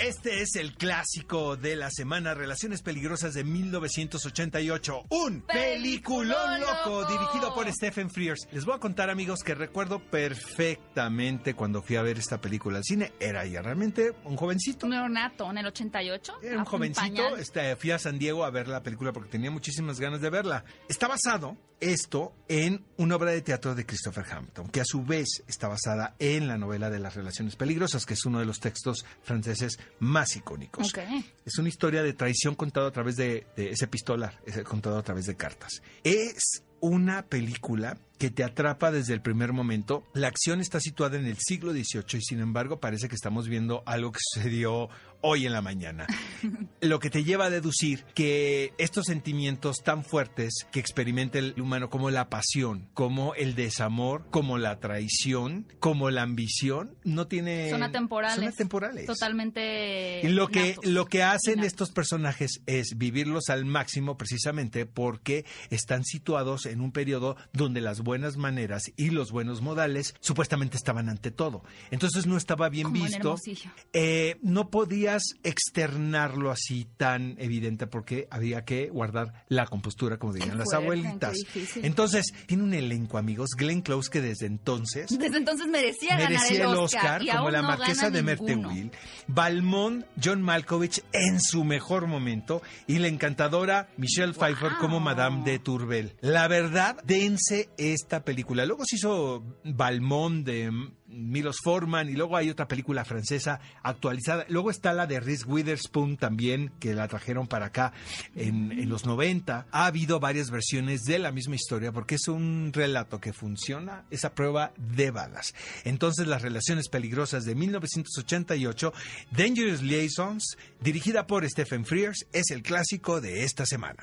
Este es el clásico de la semana, Relaciones Peligrosas de 1988. Un peliculón loco dirigido por Stephen Frears. Les voy a contar, amigos, que recuerdo perfectamente cuando fui a ver esta película al cine. Era ya realmente un jovencito. Un neonato en el 88. Era un jovencito. Este, fui a San Diego a ver la película porque tenía muchísimas ganas de verla. Está basado esto en una obra de teatro de Christopher Hampton, que a su vez está basada en la novela de las relaciones peligrosas, que es uno de los textos franceses más icónicos. Es una historia de traición contada a través de, de ese epistolar, es contado a través de cartas. Es una película que te atrapa desde el primer momento. La acción está situada en el siglo XVIII y sin embargo parece que estamos viendo algo que sucedió hoy en la mañana. Lo que te lleva a deducir que estos sentimientos tan fuertes que experimenta el humano como la pasión, como el desamor, como la traición, como la ambición, no tiene... Son atemporales. Son atemporales. Totalmente. Lo que, natos. lo que hacen estos personajes es vivirlos al máximo precisamente porque están situados en un periodo donde las buenas maneras y los buenos modales supuestamente estaban ante todo. Entonces no estaba bien Como visto. Eh, no podías externarlo así tan evidente porque había que guardar la compostura, como dirían las fuerte, abuelitas. Entonces, tiene un elenco, amigos. Glenn Close, que desde entonces Desde entonces merecía, merecía ganar el Oscar, como la no marquesa de. Merteuil, Balmont, John Malkovich en su mejor momento y la encantadora Michelle Pfeiffer como Madame de Tourbel. La verdad, dense esta película. Luego se hizo Balmont de Milos Forman y luego hay otra película francesa actualizada. Luego está la de Reese Witherspoon también, que la trajeron para acá en, en los 90. Ha habido varias versiones de la misma historia porque es un relato que funciona, esa prueba de balas. Entonces, las relaciones peligrosas de 1988, Dangerous Liaisons, dirigida por Stephen Frears, es el clásico de esta semana.